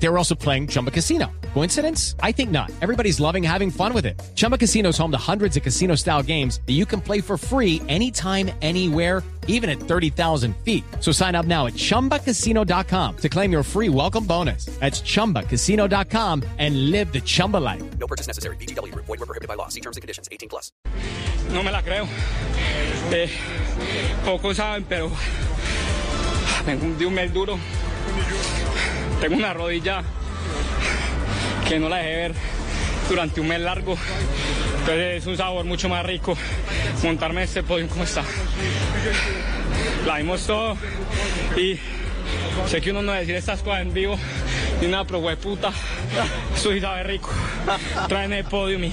They were also playing Chumba Casino. Coincidence? I think not. Everybody's loving having fun with it. Chumba Casino is home to hundreds of casino style games that you can play for free anytime, anywhere, even at 30,000 feet. So sign up now at chumbacasino.com to claim your free welcome bonus. That's chumbacasino.com and live the Chumba life. No purchase necessary. BGW. Void were prohibited by law. See terms and conditions. 18 plus. No me la creo. Eh, pocos saben, pero tengo de un mes duro. Tengo una rodilla que no la dejé ver durante un mes largo. Entonces es un sabor mucho más rico montarme este podio como está. La vimos todo y sé que uno no decir estas cosas en vivo ni nada, pero puta, eso sí sabe rico. Traen el podio mi,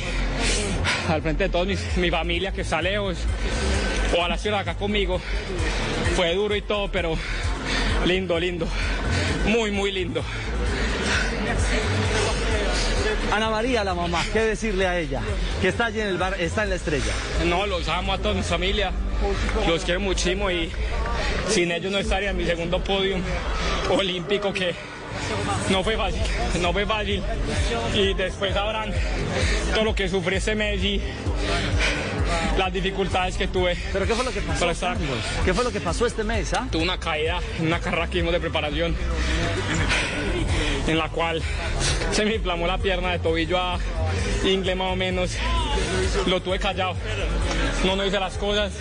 al frente de todos mis- mi familia que está o a la ciudad acá conmigo. Fue duro y todo, pero lindo, lindo. Muy, muy lindo. Ana María, la mamá, ¿qué decirle a ella? Que está allí en el bar, está en la estrella. No, los amo a toda mi familia, los quiero muchísimo y sin ellos no estaría en mi segundo podio olímpico que no fue fácil, no fue fácil. Y después sabrán todo lo que sufrí ese mes y las dificultades que tuve. ¿Pero qué fue lo que pasó, estar-? ¿Qué fue lo que pasó este mes, ah? Tuve una caída en una carrera que hicimos de preparación en la cual se me inflamó la pierna de tobillo a ingle más o menos. Lo tuve callado. No, no hice las cosas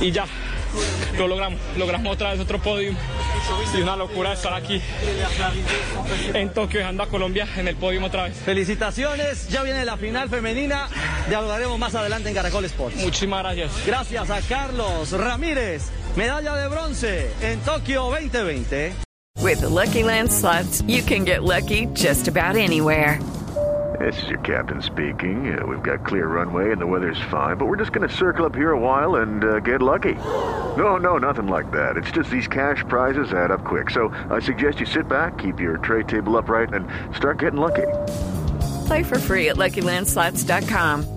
y ya. Lo logramos. Logramos otra vez otro podio. Y una locura estar aquí en Tokio dejando a Colombia en el podio otra vez. Felicitaciones, ya viene la final femenina, dialogaremos más adelante en Caracol Sports. Muchísimas gracias. Gracias a Carlos Ramírez, medalla de bronce en Tokio 2020. With the Lucky Land slots, you can get lucky just about anywhere. This is your captain speaking. Uh, we've got clear runway and the weather's fine, but we're just going to circle up here a while and uh, get lucky. No, no, nothing like that. It's just these cash prizes add up quick. So I suggest you sit back, keep your tray table upright, and start getting lucky. Play for free at LuckyLandSlots.com.